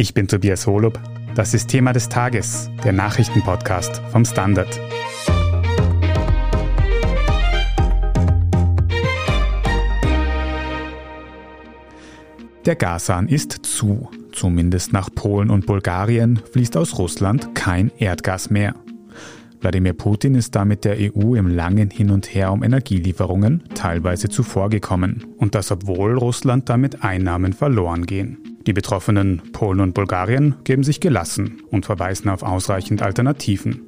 Ich bin Tobias Holub. Das ist Thema des Tages, der Nachrichtenpodcast vom Standard. Der Gashahn ist zu. Zumindest nach Polen und Bulgarien fließt aus Russland kein Erdgas mehr. Wladimir Putin ist damit der EU im langen Hin und Her um Energielieferungen teilweise zuvorgekommen. Und das obwohl Russland damit Einnahmen verloren gehen. Die betroffenen Polen und Bulgarien geben sich gelassen und verweisen auf ausreichend Alternativen.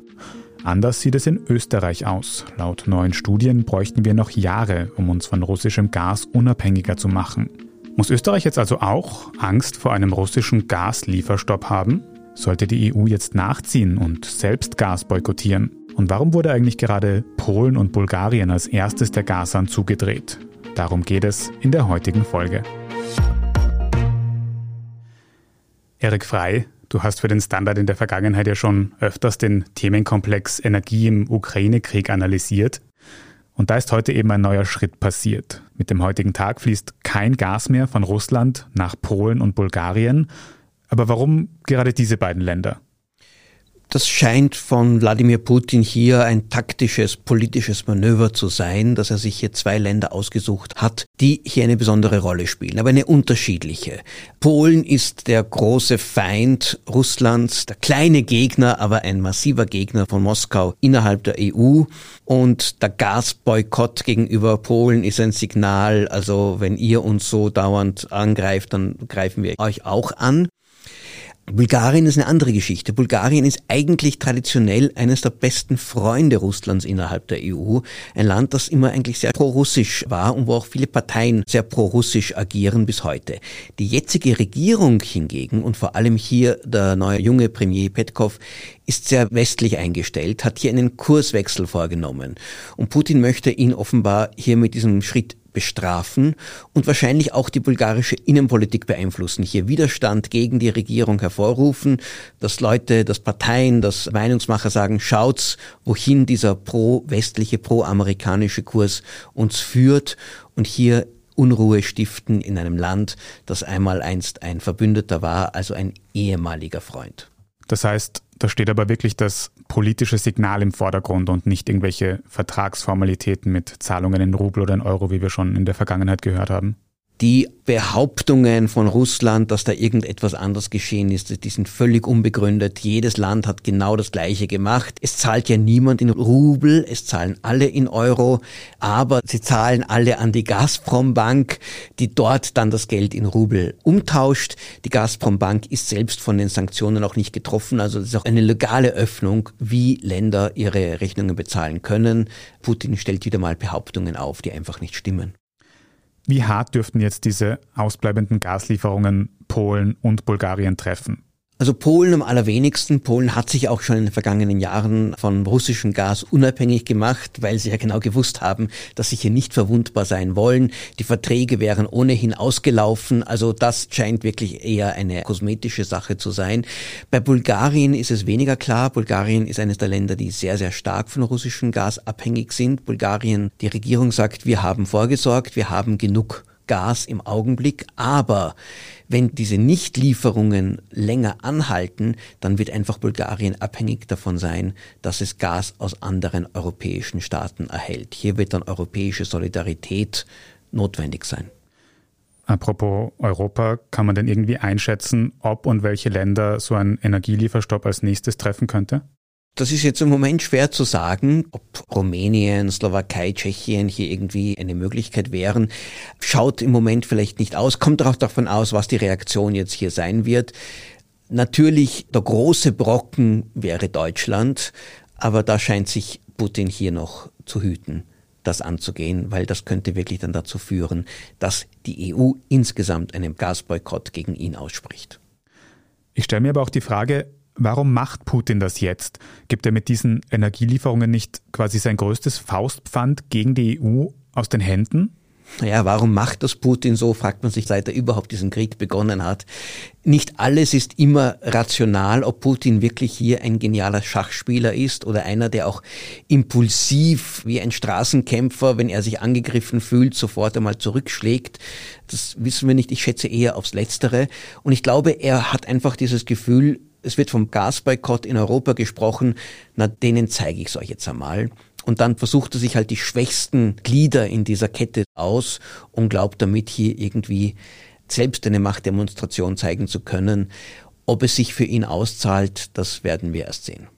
Anders sieht es in Österreich aus. Laut neuen Studien bräuchten wir noch Jahre, um uns von russischem Gas unabhängiger zu machen. Muss Österreich jetzt also auch Angst vor einem russischen Gaslieferstopp haben? Sollte die EU jetzt nachziehen und selbst Gas boykottieren? Und warum wurde eigentlich gerade Polen und Bulgarien als erstes der Gashahn zugedreht? Darum geht es in der heutigen Folge. Erik Frei, du hast für den Standard in der Vergangenheit ja schon öfters den Themenkomplex Energie im Ukraine-Krieg analysiert. Und da ist heute eben ein neuer Schritt passiert. Mit dem heutigen Tag fließt kein Gas mehr von Russland nach Polen und Bulgarien. Aber warum gerade diese beiden Länder? Das scheint von Wladimir Putin hier ein taktisches politisches Manöver zu sein, dass er sich hier zwei Länder ausgesucht hat, die hier eine besondere Rolle spielen, aber eine unterschiedliche. Polen ist der große Feind Russlands, der kleine Gegner, aber ein massiver Gegner von Moskau innerhalb der EU und der Gasboykott gegenüber Polen ist ein Signal, also wenn ihr uns so dauernd angreift, dann greifen wir euch auch an. Bulgarien ist eine andere Geschichte. Bulgarien ist eigentlich traditionell eines der besten Freunde Russlands innerhalb der EU. Ein Land, das immer eigentlich sehr pro-russisch war und wo auch viele Parteien sehr pro-russisch agieren bis heute. Die jetzige Regierung hingegen und vor allem hier der neue junge Premier Petkov ist sehr westlich eingestellt, hat hier einen Kurswechsel vorgenommen. Und Putin möchte ihn offenbar hier mit diesem Schritt bestrafen und wahrscheinlich auch die bulgarische Innenpolitik beeinflussen, hier Widerstand gegen die Regierung hervorrufen, dass Leute, dass Parteien, dass Meinungsmacher sagen, schaut's, wohin dieser pro-westliche, pro-amerikanische Kurs uns führt und hier Unruhe stiften in einem Land, das einmal einst ein Verbündeter war, also ein ehemaliger Freund. Das heißt, da steht aber wirklich das politische Signal im Vordergrund und nicht irgendwelche Vertragsformalitäten mit Zahlungen in Rubel oder in Euro, wie wir schon in der Vergangenheit gehört haben die Behauptungen von Russland, dass da irgendetwas anders geschehen ist, die sind völlig unbegründet. Jedes Land hat genau das Gleiche gemacht. Es zahlt ja niemand in Rubel, es zahlen alle in Euro, aber sie zahlen alle an die Gazprom-Bank, die dort dann das Geld in Rubel umtauscht. Die Gazprom-Bank ist selbst von den Sanktionen auch nicht getroffen, also es ist auch eine legale Öffnung, wie Länder ihre Rechnungen bezahlen können. Putin stellt wieder mal Behauptungen auf, die einfach nicht stimmen. Wie hart dürften jetzt diese ausbleibenden Gaslieferungen Polen und Bulgarien treffen? Also Polen am allerwenigsten. Polen hat sich auch schon in den vergangenen Jahren von russischem Gas unabhängig gemacht, weil sie ja genau gewusst haben, dass sie hier nicht verwundbar sein wollen. Die Verträge wären ohnehin ausgelaufen. Also das scheint wirklich eher eine kosmetische Sache zu sein. Bei Bulgarien ist es weniger klar. Bulgarien ist eines der Länder, die sehr, sehr stark von russischem Gas abhängig sind. Bulgarien, die Regierung sagt, wir haben vorgesorgt, wir haben genug Gas im Augenblick, aber wenn diese Nichtlieferungen länger anhalten, dann wird einfach Bulgarien abhängig davon sein, dass es Gas aus anderen europäischen Staaten erhält. Hier wird dann europäische Solidarität notwendig sein. Apropos Europa, kann man denn irgendwie einschätzen, ob und welche Länder so ein Energielieferstopp als nächstes treffen könnte? Das ist jetzt im Moment schwer zu sagen, ob Rumänien, Slowakei, Tschechien hier irgendwie eine Möglichkeit wären. Schaut im Moment vielleicht nicht aus, kommt auch davon aus, was die Reaktion jetzt hier sein wird. Natürlich, der große Brocken wäre Deutschland, aber da scheint sich Putin hier noch zu hüten, das anzugehen, weil das könnte wirklich dann dazu führen, dass die EU insgesamt einen Gasboykott gegen ihn ausspricht. Ich stelle mir aber auch die Frage, Warum macht Putin das jetzt? Gibt er mit diesen Energielieferungen nicht quasi sein größtes Faustpfand gegen die EU aus den Händen? Naja, warum macht das Putin so, fragt man sich, seit er überhaupt diesen Krieg begonnen hat. Nicht alles ist immer rational, ob Putin wirklich hier ein genialer Schachspieler ist oder einer, der auch impulsiv wie ein Straßenkämpfer, wenn er sich angegriffen fühlt, sofort einmal zurückschlägt. Das wissen wir nicht. Ich schätze eher aufs Letztere. Und ich glaube, er hat einfach dieses Gefühl, es wird vom Gasboykott in Europa gesprochen, na, denen zeige ich es euch jetzt einmal. Und dann versucht er sich halt die schwächsten Glieder in dieser Kette aus und glaubt damit hier irgendwie selbst eine Machtdemonstration zeigen zu können. Ob es sich für ihn auszahlt, das werden wir erst sehen.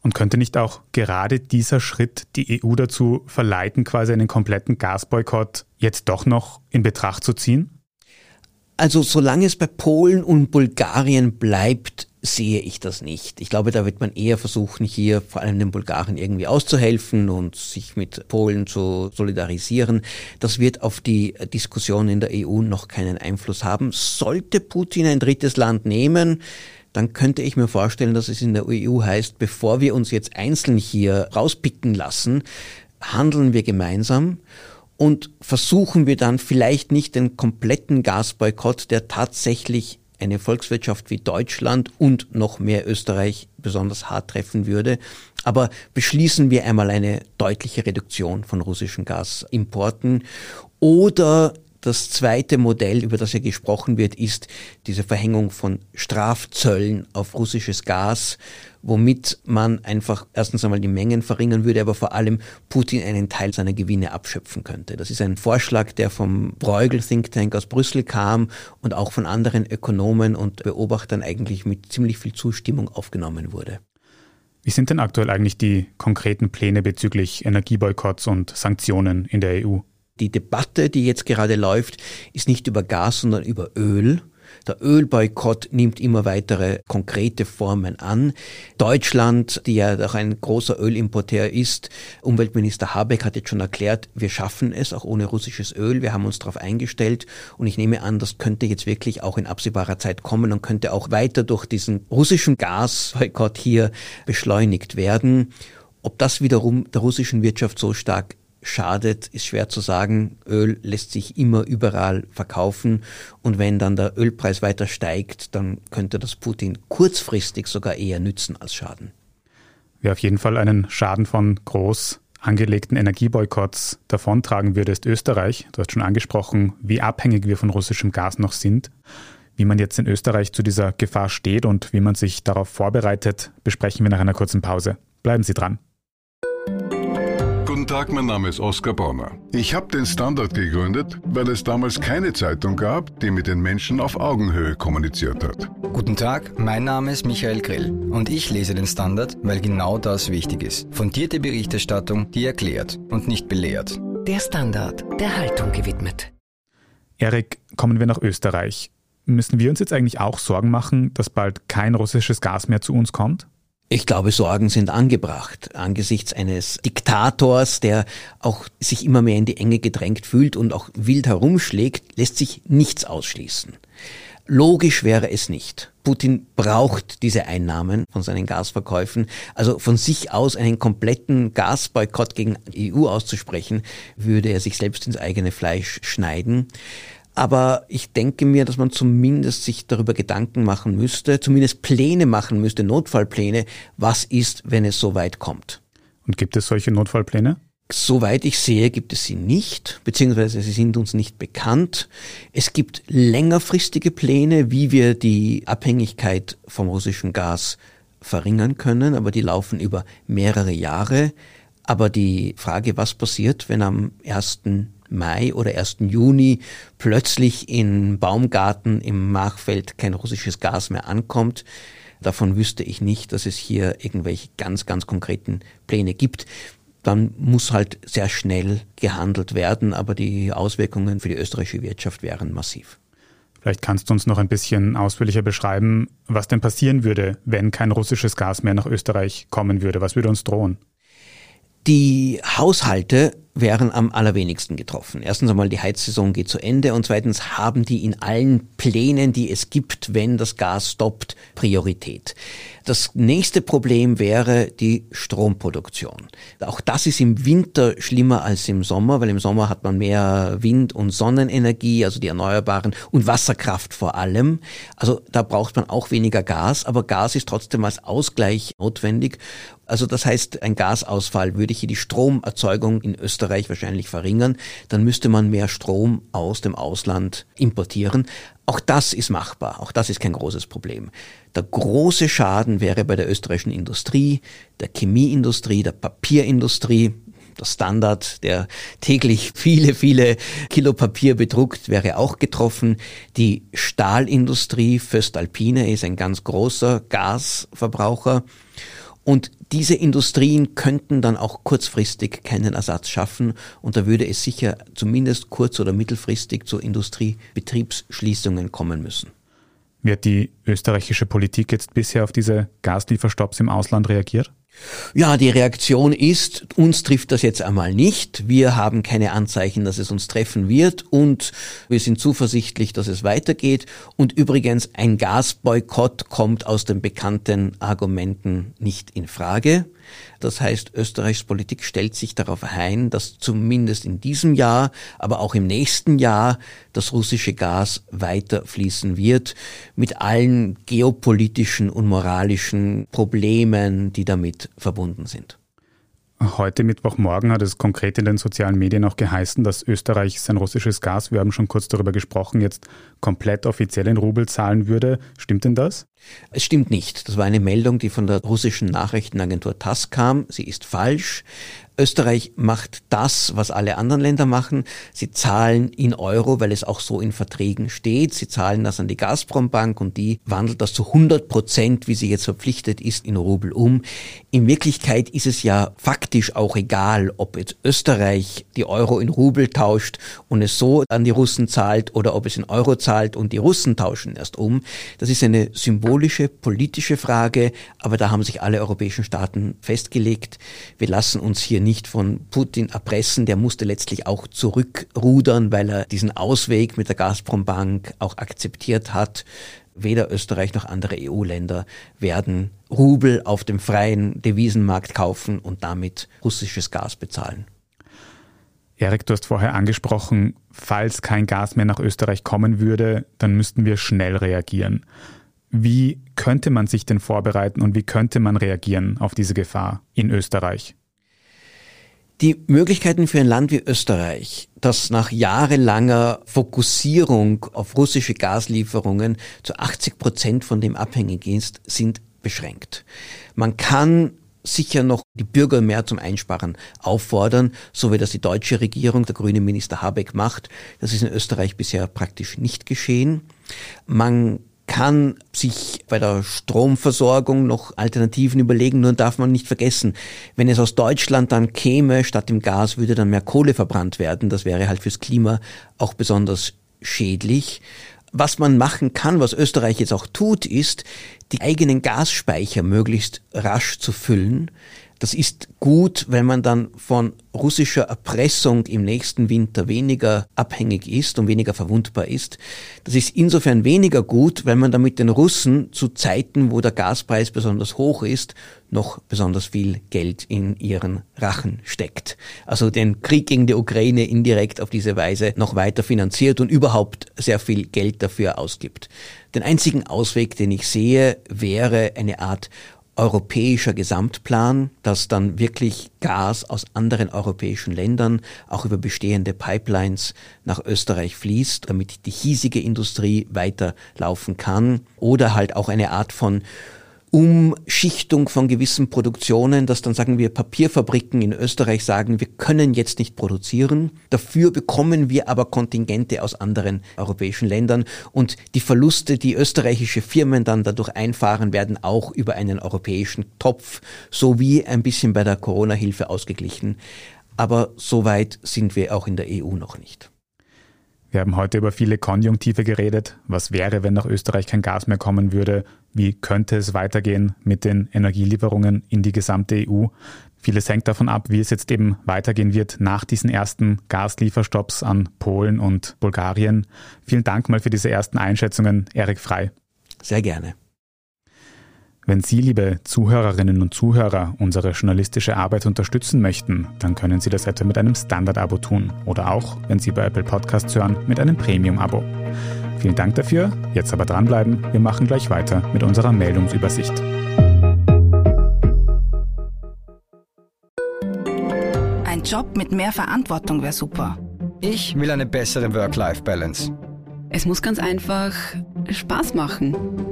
Und könnte nicht auch gerade dieser Schritt die EU dazu verleiten, quasi einen kompletten Gasboykott jetzt doch noch in Betracht zu ziehen? Also solange es bei Polen und Bulgarien bleibt, sehe ich das nicht. Ich glaube, da wird man eher versuchen, hier vor allem den Bulgaren irgendwie auszuhelfen und sich mit Polen zu solidarisieren. Das wird auf die Diskussion in der EU noch keinen Einfluss haben. Sollte Putin ein drittes Land nehmen, dann könnte ich mir vorstellen, dass es in der EU heißt, bevor wir uns jetzt einzeln hier rauspicken lassen, handeln wir gemeinsam und versuchen wir dann vielleicht nicht den kompletten Gasboykott, der tatsächlich eine Volkswirtschaft wie Deutschland und noch mehr Österreich besonders hart treffen würde. Aber beschließen wir einmal eine deutliche Reduktion von russischen Gasimporten oder das zweite Modell, über das hier gesprochen wird, ist diese Verhängung von Strafzöllen auf russisches Gas, womit man einfach erstens einmal die Mengen verringern würde, aber vor allem Putin einen Teil seiner Gewinne abschöpfen könnte. Das ist ein Vorschlag, der vom Bruegel Think Tank aus Brüssel kam und auch von anderen Ökonomen und Beobachtern eigentlich mit ziemlich viel Zustimmung aufgenommen wurde. Wie sind denn aktuell eigentlich die konkreten Pläne bezüglich Energieboykotts und Sanktionen in der EU? Die Debatte, die jetzt gerade läuft, ist nicht über Gas, sondern über Öl. Der Ölboykott nimmt immer weitere konkrete Formen an. Deutschland, die ja auch ein großer Ölimporteur ist, Umweltminister Habeck hat jetzt schon erklärt, wir schaffen es auch ohne russisches Öl. Wir haben uns darauf eingestellt und ich nehme an, das könnte jetzt wirklich auch in absehbarer Zeit kommen und könnte auch weiter durch diesen russischen Gasboykott hier beschleunigt werden. Ob das wiederum der russischen Wirtschaft so stark schadet, ist schwer zu sagen. Öl lässt sich immer überall verkaufen und wenn dann der Ölpreis weiter steigt, dann könnte das Putin kurzfristig sogar eher nützen als schaden. Wer auf jeden Fall einen Schaden von groß angelegten Energieboykotts davontragen würde, ist Österreich. Du hast schon angesprochen, wie abhängig wir von russischem Gas noch sind. Wie man jetzt in Österreich zu dieser Gefahr steht und wie man sich darauf vorbereitet, besprechen wir nach einer kurzen Pause. Bleiben Sie dran. Guten Tag, mein Name ist Oskar Bonner. Ich habe den Standard gegründet, weil es damals keine Zeitung gab, die mit den Menschen auf Augenhöhe kommuniziert hat. Guten Tag, mein Name ist Michael Grill und ich lese den Standard, weil genau das wichtig ist. Fundierte Berichterstattung, die erklärt und nicht belehrt. Der Standard, der Haltung gewidmet. Erik, kommen wir nach Österreich. Müssen wir uns jetzt eigentlich auch Sorgen machen, dass bald kein russisches Gas mehr zu uns kommt? Ich glaube, Sorgen sind angebracht angesichts eines Diktators, der auch sich immer mehr in die Enge gedrängt fühlt und auch wild herumschlägt, lässt sich nichts ausschließen. Logisch wäre es nicht. Putin braucht diese Einnahmen von seinen Gasverkäufen. Also von sich aus einen kompletten Gasboykott gegen die EU auszusprechen, würde er sich selbst ins eigene Fleisch schneiden. Aber ich denke mir, dass man zumindest sich darüber Gedanken machen müsste, zumindest Pläne machen müsste, Notfallpläne, was ist, wenn es so weit kommt. Und gibt es solche Notfallpläne? Soweit ich sehe, gibt es sie nicht, beziehungsweise sie sind uns nicht bekannt. Es gibt längerfristige Pläne, wie wir die Abhängigkeit vom russischen Gas verringern können, aber die laufen über mehrere Jahre. Aber die Frage, was passiert, wenn am 1. Mai oder 1. Juni plötzlich in Baumgarten im Machfeld kein russisches Gas mehr ankommt. Davon wüsste ich nicht, dass es hier irgendwelche ganz, ganz konkreten Pläne gibt. Dann muss halt sehr schnell gehandelt werden, aber die Auswirkungen für die österreichische Wirtschaft wären massiv. Vielleicht kannst du uns noch ein bisschen ausführlicher beschreiben, was denn passieren würde, wenn kein russisches Gas mehr nach Österreich kommen würde. Was würde uns drohen? Die Haushalte wären am allerwenigsten getroffen. Erstens einmal, die Heizsaison geht zu Ende und zweitens haben die in allen Plänen, die es gibt, wenn das Gas stoppt, Priorität. Das nächste Problem wäre die Stromproduktion. Auch das ist im Winter schlimmer als im Sommer, weil im Sommer hat man mehr Wind- und Sonnenenergie, also die Erneuerbaren und Wasserkraft vor allem. Also da braucht man auch weniger Gas, aber Gas ist trotzdem als Ausgleich notwendig. Also das heißt, ein Gasausfall würde hier die Stromerzeugung in Österreich wahrscheinlich verringern. Dann müsste man mehr Strom aus dem Ausland importieren. Auch das ist machbar. Auch das ist kein großes Problem. Der große Schaden wäre bei der österreichischen Industrie, der Chemieindustrie, der Papierindustrie. Der Standard, der täglich viele, viele Kilo Papier bedruckt, wäre auch getroffen. Die Stahlindustrie, Föstalpine ist ein ganz großer Gasverbraucher. Und diese Industrien könnten dann auch kurzfristig keinen Ersatz schaffen und da würde es sicher zumindest kurz- oder mittelfristig zu Industriebetriebsschließungen kommen müssen. Wie hat die österreichische Politik jetzt bisher auf diese Gaslieferstopps im Ausland reagiert? Ja, die Reaktion ist, uns trifft das jetzt einmal nicht. Wir haben keine Anzeichen, dass es uns treffen wird und wir sind zuversichtlich, dass es weitergeht. Und übrigens, ein Gasboykott kommt aus den bekannten Argumenten nicht in Frage. Das heißt, Österreichs Politik stellt sich darauf ein, dass zumindest in diesem Jahr, aber auch im nächsten Jahr das russische Gas weiter fließen wird, mit allen geopolitischen und moralischen Problemen, die damit verbunden sind. Heute Mittwochmorgen hat es konkret in den sozialen Medien auch geheißen, dass Österreich sein russisches Gas, wir haben schon kurz darüber gesprochen, jetzt komplett offiziell in Rubel zahlen würde. Stimmt denn das? Es stimmt nicht. Das war eine Meldung, die von der russischen Nachrichtenagentur TASS kam. Sie ist falsch. Österreich macht das, was alle anderen Länder machen. Sie zahlen in Euro, weil es auch so in Verträgen steht. Sie zahlen das an die Gazprom-Bank und die wandelt das zu 100 Prozent, wie sie jetzt verpflichtet ist, in Rubel um. In Wirklichkeit ist es ja faktisch auch egal, ob jetzt Österreich die Euro in Rubel tauscht und es so an die Russen zahlt oder ob es in Euro zahlt und die Russen tauschen erst um. Das ist eine symbolische, politische Frage, aber da haben sich alle europäischen Staaten festgelegt. Wir lassen uns hier nicht von Putin erpressen. Der musste letztlich auch zurückrudern, weil er diesen Ausweg mit der Gazprom-Bank auch akzeptiert hat. Weder Österreich noch andere EU-Länder werden Rubel auf dem freien Devisenmarkt kaufen und damit russisches Gas bezahlen. Erik, du hast vorher angesprochen, falls kein Gas mehr nach Österreich kommen würde, dann müssten wir schnell reagieren. Wie könnte man sich denn vorbereiten und wie könnte man reagieren auf diese Gefahr in Österreich? Die Möglichkeiten für ein Land wie Österreich, das nach jahrelanger Fokussierung auf russische Gaslieferungen zu 80 Prozent von dem abhängig ist, sind beschränkt. Man kann sicher noch die Bürger mehr zum Einsparen auffordern, so wie das die deutsche Regierung, der grüne Minister Habeck macht. Das ist in Österreich bisher praktisch nicht geschehen. Man kann sich bei der Stromversorgung noch Alternativen überlegen, nur darf man nicht vergessen, wenn es aus Deutschland dann käme, statt dem Gas würde dann mehr Kohle verbrannt werden. Das wäre halt fürs Klima auch besonders schädlich. Was man machen kann, was Österreich jetzt auch tut, ist, die eigenen Gasspeicher möglichst rasch zu füllen. Das ist gut, wenn man dann von russischer Erpressung im nächsten Winter weniger abhängig ist und weniger verwundbar ist. Das ist insofern weniger gut, weil man damit den Russen zu Zeiten, wo der Gaspreis besonders hoch ist, noch besonders viel Geld in ihren Rachen steckt. Also den Krieg gegen die Ukraine indirekt auf diese Weise noch weiter finanziert und überhaupt sehr viel Geld dafür ausgibt. Den einzigen Ausweg, den ich sehe, wäre eine Art europäischer Gesamtplan, dass dann wirklich Gas aus anderen europäischen Ländern auch über bestehende Pipelines nach Österreich fließt, damit die hiesige Industrie weiterlaufen kann. Oder halt auch eine Art von Umschichtung von gewissen Produktionen, dass dann sagen wir Papierfabriken in Österreich sagen, wir können jetzt nicht produzieren. Dafür bekommen wir aber Kontingente aus anderen europäischen Ländern und die Verluste, die österreichische Firmen dann dadurch einfahren, werden auch über einen europäischen Topf sowie ein bisschen bei der Corona-Hilfe ausgeglichen. Aber so weit sind wir auch in der EU noch nicht. Wir haben heute über viele Konjunktive geredet. Was wäre, wenn nach Österreich kein Gas mehr kommen würde? Wie könnte es weitergehen mit den Energielieferungen in die gesamte EU? Vieles hängt davon ab, wie es jetzt eben weitergehen wird nach diesen ersten Gaslieferstopps an Polen und Bulgarien. Vielen Dank mal für diese ersten Einschätzungen, Erik Frei. Sehr gerne. Wenn Sie, liebe Zuhörerinnen und Zuhörer, unsere journalistische Arbeit unterstützen möchten, dann können Sie das etwa mit einem Standard-Abo tun oder auch, wenn Sie bei Apple Podcasts hören, mit einem Premium-Abo. Vielen Dank dafür, jetzt aber dranbleiben, wir machen gleich weiter mit unserer Meldungsübersicht. Ein Job mit mehr Verantwortung wäre super. Ich will eine bessere Work-Life-Balance. Es muss ganz einfach Spaß machen.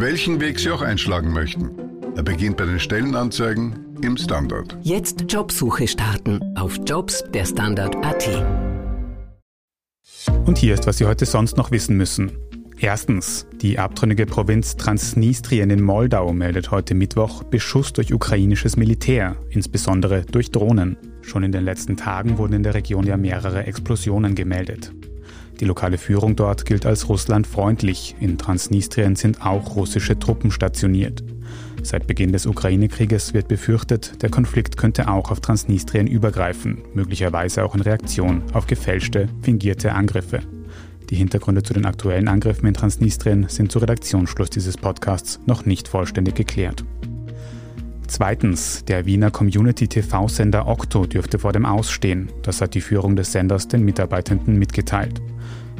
Welchen Weg Sie auch einschlagen möchten. Er beginnt bei den Stellenanzeigen im Standard. Jetzt Jobsuche starten auf Jobs der Standard.at. Und hier ist, was Sie heute sonst noch wissen müssen. Erstens, die abtrünnige Provinz Transnistrien in Moldau meldet heute Mittwoch Beschuss durch ukrainisches Militär, insbesondere durch Drohnen. Schon in den letzten Tagen wurden in der Region ja mehrere Explosionen gemeldet. Die lokale Führung dort gilt als russlandfreundlich. In Transnistrien sind auch russische Truppen stationiert. Seit Beginn des Ukraine-Krieges wird befürchtet, der Konflikt könnte auch auf Transnistrien übergreifen, möglicherweise auch in Reaktion auf gefälschte, fingierte Angriffe. Die Hintergründe zu den aktuellen Angriffen in Transnistrien sind zu Redaktionsschluss dieses Podcasts noch nicht vollständig geklärt. Zweitens, der Wiener Community-TV-Sender Okto dürfte vor dem Ausstehen. Das hat die Führung des Senders den Mitarbeitenden mitgeteilt.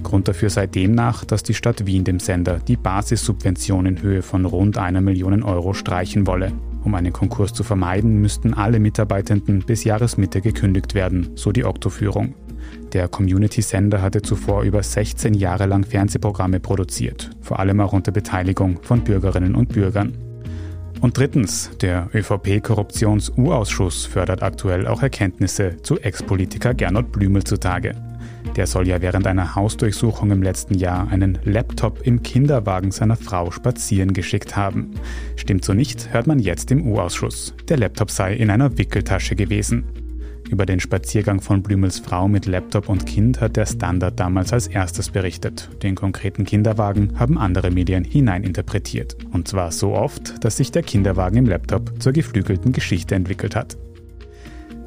Grund dafür sei demnach, dass die Stadt Wien dem Sender die Basissubvention in Höhe von rund einer Million Euro streichen wolle. Um einen Konkurs zu vermeiden, müssten alle Mitarbeitenden bis Jahresmitte gekündigt werden, so die Okto-Führung. Der Community-Sender hatte zuvor über 16 Jahre lang Fernsehprogramme produziert, vor allem auch unter Beteiligung von Bürgerinnen und Bürgern. Und drittens, der ÖVP-Korruptions-U-Ausschuss fördert aktuell auch Erkenntnisse zu Ex-Politiker Gernot Blümel zutage. Der soll ja während einer Hausdurchsuchung im letzten Jahr einen Laptop im Kinderwagen seiner Frau spazieren geschickt haben. Stimmt so nicht, hört man jetzt im U-Ausschuss. Der Laptop sei in einer Wickeltasche gewesen. Über den Spaziergang von Blümels Frau mit Laptop und Kind hat der Standard damals als erstes berichtet. Den konkreten Kinderwagen haben andere Medien hineininterpretiert. Und zwar so oft, dass sich der Kinderwagen im Laptop zur geflügelten Geschichte entwickelt hat.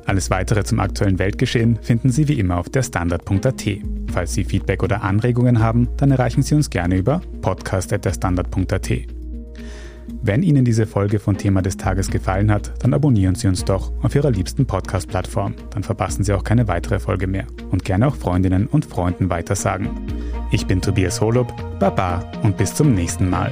Alles weitere zum aktuellen Weltgeschehen finden Sie wie immer auf der Standard.at. Falls Sie Feedback oder Anregungen haben, dann erreichen Sie uns gerne über podcast.derstandard.at. Wenn Ihnen diese Folge von Thema des Tages gefallen hat, dann abonnieren Sie uns doch auf Ihrer liebsten Podcast-Plattform. Dann verpassen Sie auch keine weitere Folge mehr. Und gerne auch Freundinnen und Freunden weitersagen. Ich bin Tobias Holub, Baba und bis zum nächsten Mal.